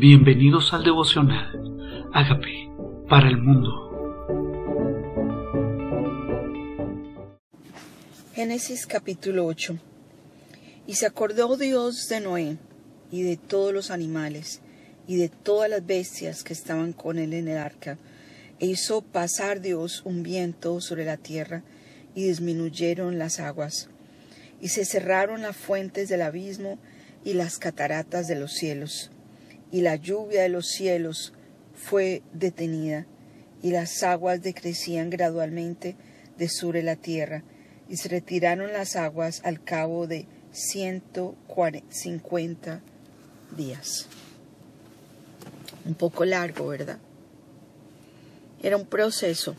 Bienvenidos al devocional. Hágame para el mundo. Génesis capítulo 8. Y se acordó Dios de Noé y de todos los animales y de todas las bestias que estaban con él en el arca, e hizo pasar Dios un viento sobre la tierra, y disminuyeron las aguas, y se cerraron las fuentes del abismo y las cataratas de los cielos y la lluvia de los cielos fue detenida, y las aguas decrecían gradualmente de sobre la tierra, y se retiraron las aguas al cabo de ciento cincuenta días. Un poco largo, ¿verdad? Era un proceso.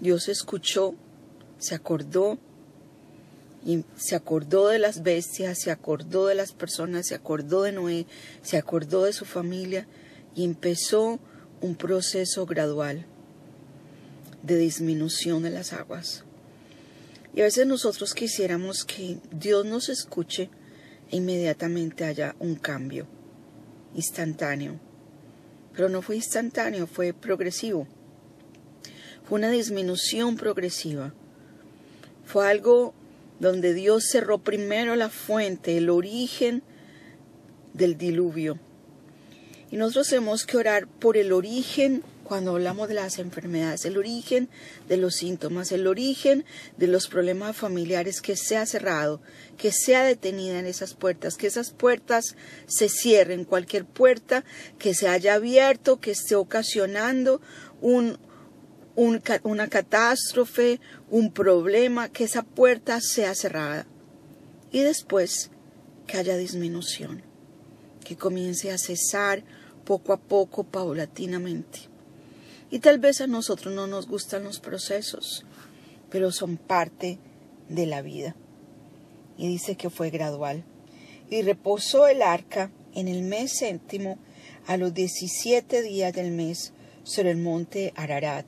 Dios escuchó, se acordó y se acordó de las bestias, se acordó de las personas, se acordó de Noé, se acordó de su familia y empezó un proceso gradual de disminución de las aguas. Y a veces nosotros quisiéramos que Dios nos escuche e inmediatamente haya un cambio instantáneo. Pero no fue instantáneo, fue progresivo. Fue una disminución progresiva. Fue algo donde Dios cerró primero la fuente, el origen del diluvio. Y nosotros tenemos que orar por el origen cuando hablamos de las enfermedades, el origen de los síntomas, el origen de los problemas familiares, que sea cerrado, que sea detenida en esas puertas, que esas puertas se cierren, cualquier puerta que se haya abierto, que esté ocasionando un, una catástrofe, un problema, que esa puerta sea cerrada. Y después que haya disminución, que comience a cesar poco a poco, paulatinamente. Y tal vez a nosotros no nos gustan los procesos, pero son parte de la vida. Y dice que fue gradual. Y reposó el arca en el mes séptimo a los diecisiete días del mes sobre el monte Ararat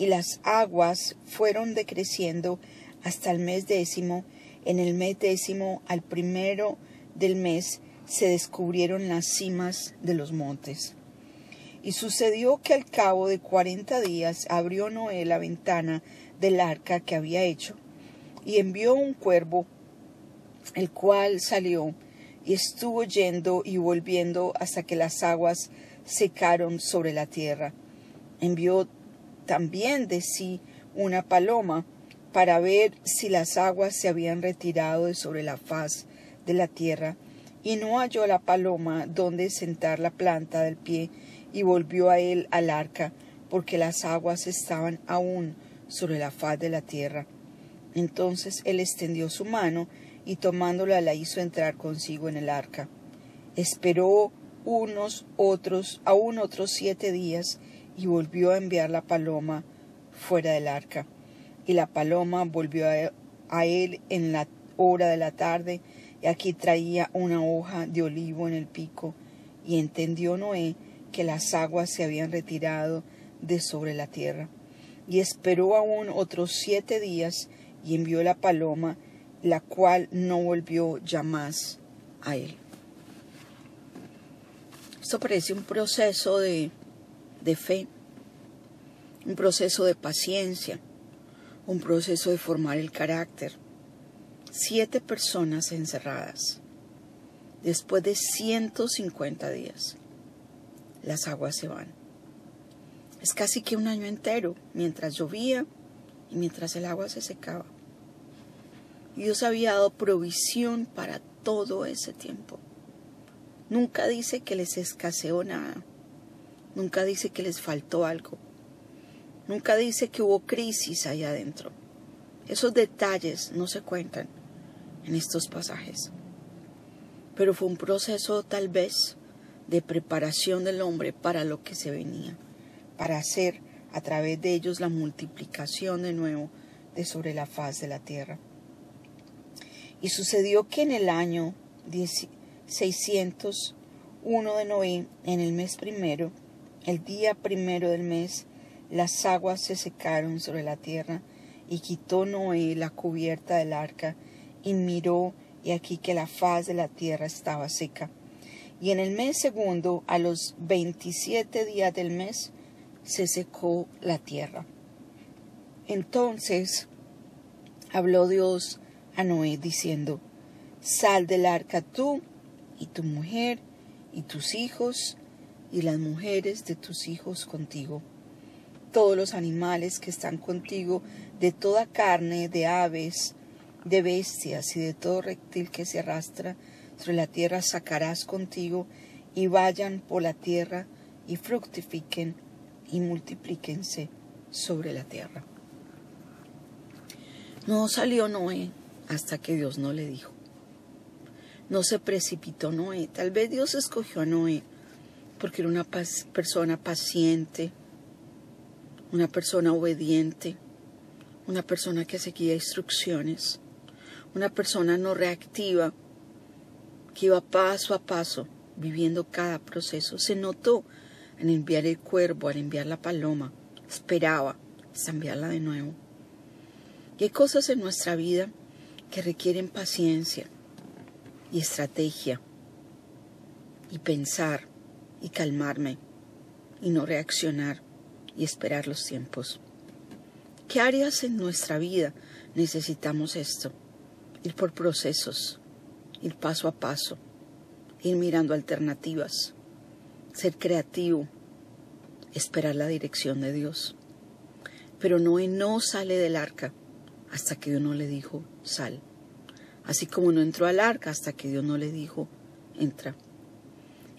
y las aguas fueron decreciendo hasta el mes décimo. En el mes décimo, al primero del mes, se descubrieron las cimas de los montes. Y sucedió que al cabo de cuarenta días abrió Noé la ventana del arca que había hecho, y envió un cuervo, el cual salió y estuvo yendo y volviendo hasta que las aguas secaron sobre la tierra. Envió también de sí una paloma para ver si las aguas se habían retirado de sobre la faz de la tierra, y no halló la paloma donde sentar la planta del pie, y volvió a él al arca, porque las aguas estaban aún sobre la faz de la tierra. Entonces él extendió su mano, y tomándola la hizo entrar consigo en el arca. Esperó unos otros, aún otros siete días, y volvió a enviar la paloma fuera del arca. Y la paloma volvió a él en la hora de la tarde, y aquí traía una hoja de olivo en el pico, y entendió Noé que las aguas se habían retirado de sobre la tierra. Y esperó aún otros siete días, y envió la paloma, la cual no volvió ya más a él. Esto parece un proceso de de fe, un proceso de paciencia, un proceso de formar el carácter. Siete personas encerradas. Después de 150 días, las aguas se van. Es casi que un año entero, mientras llovía y mientras el agua se secaba. Dios había dado provisión para todo ese tiempo. Nunca dice que les escaseó nada. Nunca dice que les faltó algo. Nunca dice que hubo crisis ahí adentro. Esos detalles no se cuentan en estos pasajes. Pero fue un proceso tal vez de preparación del hombre para lo que se venía, para hacer a través de ellos la multiplicación de nuevo de sobre la faz de la tierra. Y sucedió que en el año 601 de Noé, en el mes primero, el día primero del mes, las aguas se secaron sobre la tierra, y quitó Noé la cubierta del arca, y miró, y aquí que la faz de la tierra estaba seca. Y en el mes segundo, a los veintisiete días del mes, se secó la tierra. Entonces habló Dios a Noé diciendo, Sal del arca tú y tu mujer y tus hijos y las mujeres de tus hijos contigo. Todos los animales que están contigo, de toda carne, de aves, de bestias y de todo reptil que se arrastra sobre la tierra sacarás contigo y vayan por la tierra y fructifiquen y multiplíquense sobre la tierra. No salió Noé hasta que Dios no le dijo. No se precipitó Noé. Tal vez Dios escogió a Noé porque era una persona paciente, una persona obediente, una persona que seguía instrucciones, una persona no reactiva, que iba paso a paso viviendo cada proceso. Se notó en enviar el cuervo, al enviar la paloma, esperaba enviarla de nuevo. Y hay cosas en nuestra vida que requieren paciencia y estrategia y pensar y calmarme y no reaccionar y esperar los tiempos. ¿Qué áreas en nuestra vida necesitamos esto? Ir por procesos, ir paso a paso, ir mirando alternativas, ser creativo, esperar la dirección de Dios. Pero Noé no sale del arca hasta que Dios no le dijo, sal. Así como no entró al arca hasta que Dios no le dijo, entra.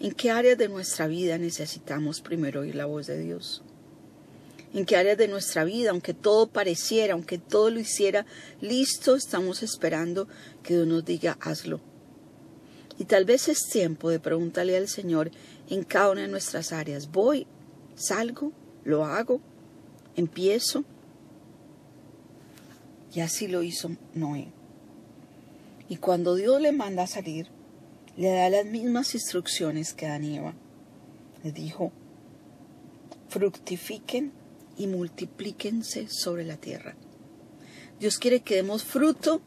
¿En qué áreas de nuestra vida necesitamos primero oír la voz de Dios? ¿En qué áreas de nuestra vida, aunque todo pareciera, aunque todo lo hiciera listo, estamos esperando que Dios nos diga, hazlo? Y tal vez es tiempo de preguntarle al Señor en cada una de nuestras áreas, ¿voy? ¿Salgo? ¿Lo hago? ¿Empiezo? Y así lo hizo Noé. Y cuando Dios le manda a salir, le da las mismas instrucciones que a Eva. Le dijo, fructifiquen y multiplíquense sobre la tierra. Dios quiere que demos fruto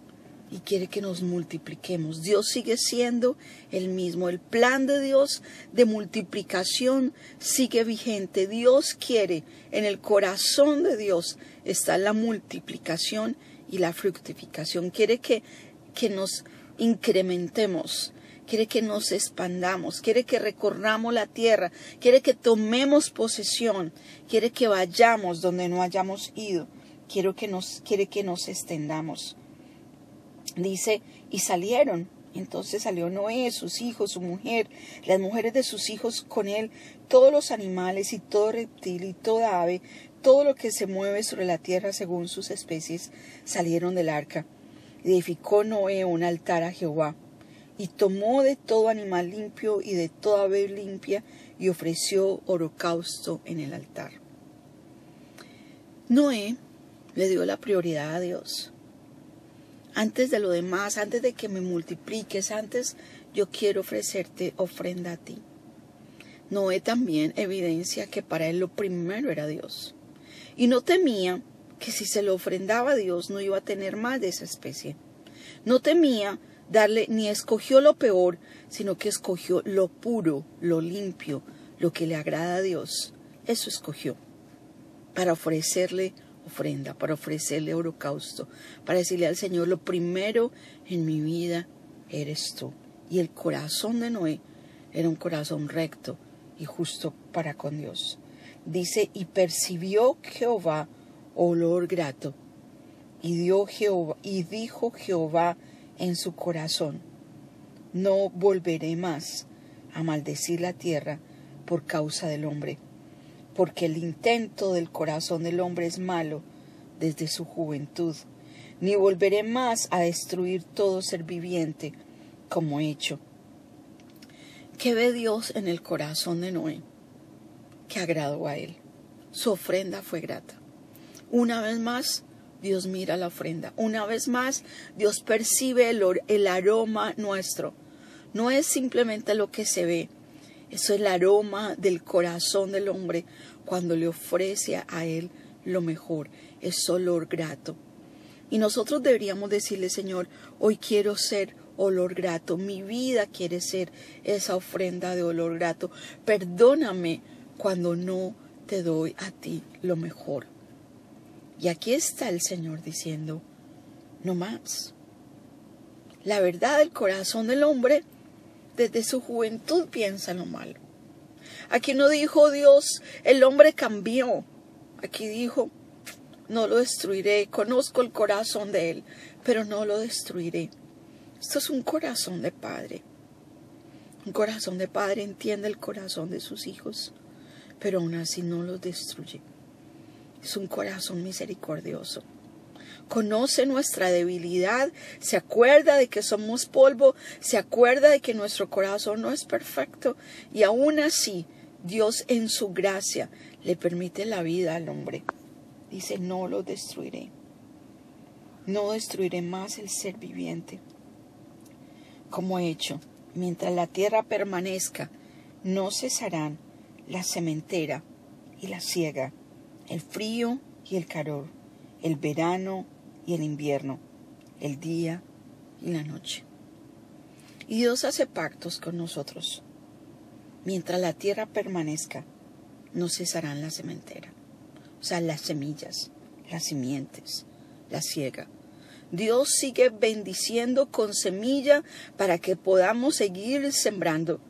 y quiere que nos multipliquemos. Dios sigue siendo el mismo. El plan de Dios de multiplicación sigue vigente. Dios quiere, en el corazón de Dios está la multiplicación y la fructificación. Quiere que, que nos incrementemos quiere que nos expandamos, quiere que recorramos la tierra, quiere que tomemos posesión, quiere que vayamos donde no hayamos ido, quiere que nos, quiere que nos extendamos. Dice, y salieron. Entonces salió Noé, sus hijos, su mujer, las mujeres de sus hijos con él, todos los animales y todo reptil y toda ave, todo lo que se mueve sobre la tierra según sus especies, salieron del arca. Edificó Noé un altar a Jehová y tomó de todo animal limpio y de toda ave limpia y ofreció holocausto en el altar. Noé le dio la prioridad a Dios. Antes de lo demás, antes de que me multipliques, antes yo quiero ofrecerte ofrenda a ti. Noé también evidencia que para él lo primero era Dios. Y no temía que si se lo ofrendaba a Dios no iba a tener más de esa especie. No temía darle ni escogió lo peor, sino que escogió lo puro, lo limpio, lo que le agrada a Dios. Eso escogió para ofrecerle ofrenda, para ofrecerle holocausto, para decirle al Señor, lo primero en mi vida eres tú. Y el corazón de Noé era un corazón recto y justo para con Dios. Dice, y percibió Jehová olor grato. Y, dio Jehová, y dijo Jehová en su corazón, no volveré más a maldecir la tierra por causa del hombre, porque el intento del corazón del hombre es malo desde su juventud, ni volveré más a destruir todo ser viviente como he hecho. ¿Qué ve Dios en el corazón de Noé? Que agradó a él. Su ofrenda fue grata. Una vez más, Dios mira la ofrenda. Una vez más, Dios percibe el, aroma nuestro. No es simplemente lo que se ve, eso es el aroma del corazón del hombre cuando le ofrece a Él lo mejor, es olor grato. Y nosotros deberíamos decirle, Señor, hoy quiero ser olor grato. Mi vida quiere ser esa ofrenda de olor grato. Perdóname cuando no te doy a ti lo mejor. Y aquí está el Señor diciendo, no más. La verdad del corazón del hombre desde su juventud piensa en lo malo. Aquí no dijo Dios, el hombre cambió. Aquí dijo, no lo destruiré, conozco el corazón de él, pero no lo destruiré. Esto es un corazón de padre. Un corazón de padre entiende el corazón de sus hijos, pero aún así no los destruye. Es un corazón misericordioso. Conoce nuestra debilidad, se acuerda de que somos polvo, se acuerda de que nuestro corazón no es perfecto y aún así Dios en su gracia le permite la vida al hombre. Dice, no lo destruiré. No destruiré más el ser viviente. Como he hecho, mientras la tierra permanezca, no cesarán la cementera y la siega, el frío y el calor, el verano y el invierno, el día y la noche. Y Dios hace pactos con nosotros. Mientras la tierra permanezca, no cesarán la cementera, o sea, las semillas, las simientes, la siega. Dios sigue bendiciendo con semilla para que podamos seguir sembrando.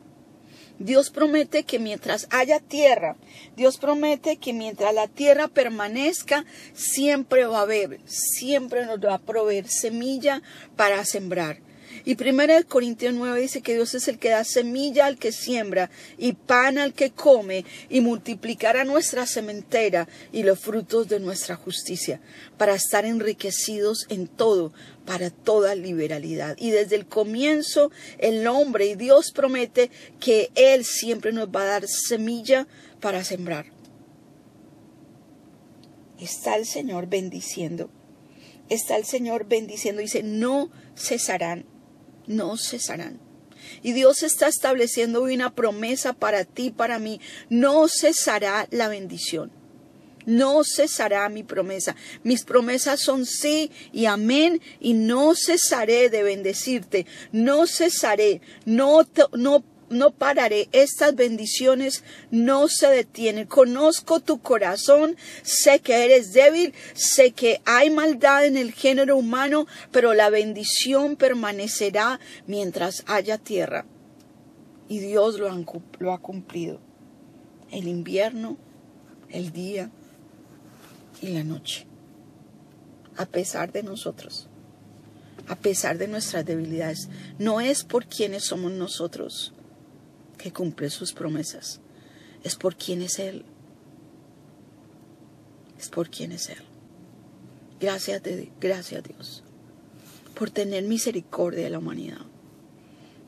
Dios promete que mientras haya tierra, Dios promete que mientras la tierra permanezca, siempre va a haber, siempre nos va a proveer semilla para sembrar. Y 1 Corintios 9 dice que Dios es el que da semilla al que siembra y pan al que come y multiplicará nuestra sementera y los frutos de nuestra justicia para estar enriquecidos en todo, para toda liberalidad. Y desde el comienzo el hombre y Dios promete que Él siempre nos va a dar semilla para sembrar. Está el Señor bendiciendo. Está el Señor bendiciendo. Dice, no cesarán no cesarán. Y Dios está estableciendo una promesa para ti, para mí. No cesará la bendición. No cesará mi promesa. Mis promesas son sí y amén y no cesaré de bendecirte. No cesaré. No, no no pararé, estas bendiciones no se detienen. Conozco tu corazón, sé que eres débil, sé que hay maldad en el género humano, pero la bendición permanecerá mientras haya tierra. Y Dios lo, lo ha cumplido. El invierno, el día y la noche. A pesar de nosotros a pesar de nuestras debilidades. No es por quienes somos nosotros, que cumple sus promesas. Es por quién es Él. Es por quién es Él. Gracias, de, gracias Dios por tener misericordia de la humanidad.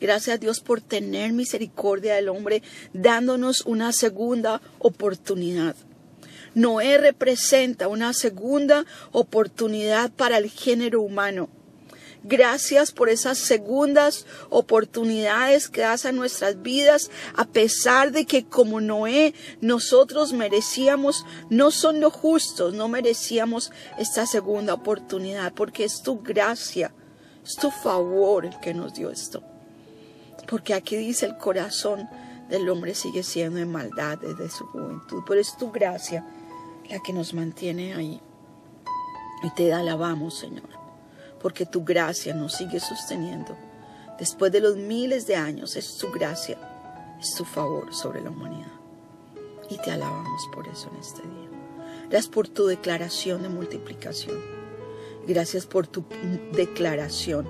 Gracias a Dios por tener misericordia del hombre, dándonos una segunda oportunidad. Noé representa una segunda oportunidad para el género humano. Gracias por esas segundas oportunidades que das a nuestras vidas, a pesar de que como Noé nosotros merecíamos, no son los justos, no merecíamos esta segunda oportunidad, porque es tu gracia, es tu favor el que nos dio esto. Porque aquí dice el corazón del hombre sigue siendo en maldad desde su juventud, pero es tu gracia la que nos mantiene ahí. Y te alabamos, Señor porque tu gracia nos sigue sosteniendo. Después de los miles de años, es tu gracia, es tu favor sobre la humanidad. Y te alabamos por eso en este día. Gracias por tu declaración de multiplicación. Gracias por tu declaración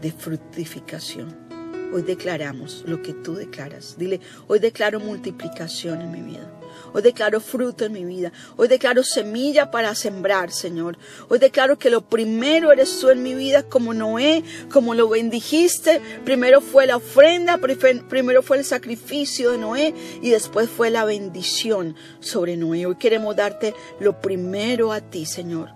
de fructificación. Hoy declaramos lo que tú declaras. Dile, hoy declaro multiplicación en mi vida. Hoy declaro fruto en mi vida. Hoy declaro semilla para sembrar, Señor. Hoy declaro que lo primero eres tú en mi vida, como Noé, como lo bendijiste. Primero fue la ofrenda, primero fue el sacrificio de Noé y después fue la bendición sobre Noé. Hoy queremos darte lo primero a ti, Señor.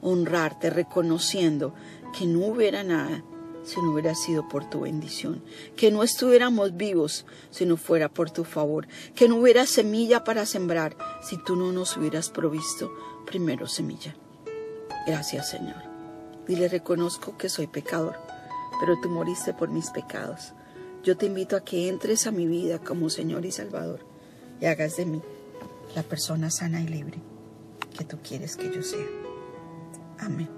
Honrarte, reconociendo que no hubiera nada si no hubiera sido por tu bendición, que no estuviéramos vivos si no fuera por tu favor, que no hubiera semilla para sembrar si tú no nos hubieras provisto primero semilla. Gracias Señor. Dile, reconozco que soy pecador, pero tú moriste por mis pecados. Yo te invito a que entres a mi vida como Señor y Salvador y hagas de mí la persona sana y libre que tú quieres que yo sea. Amén.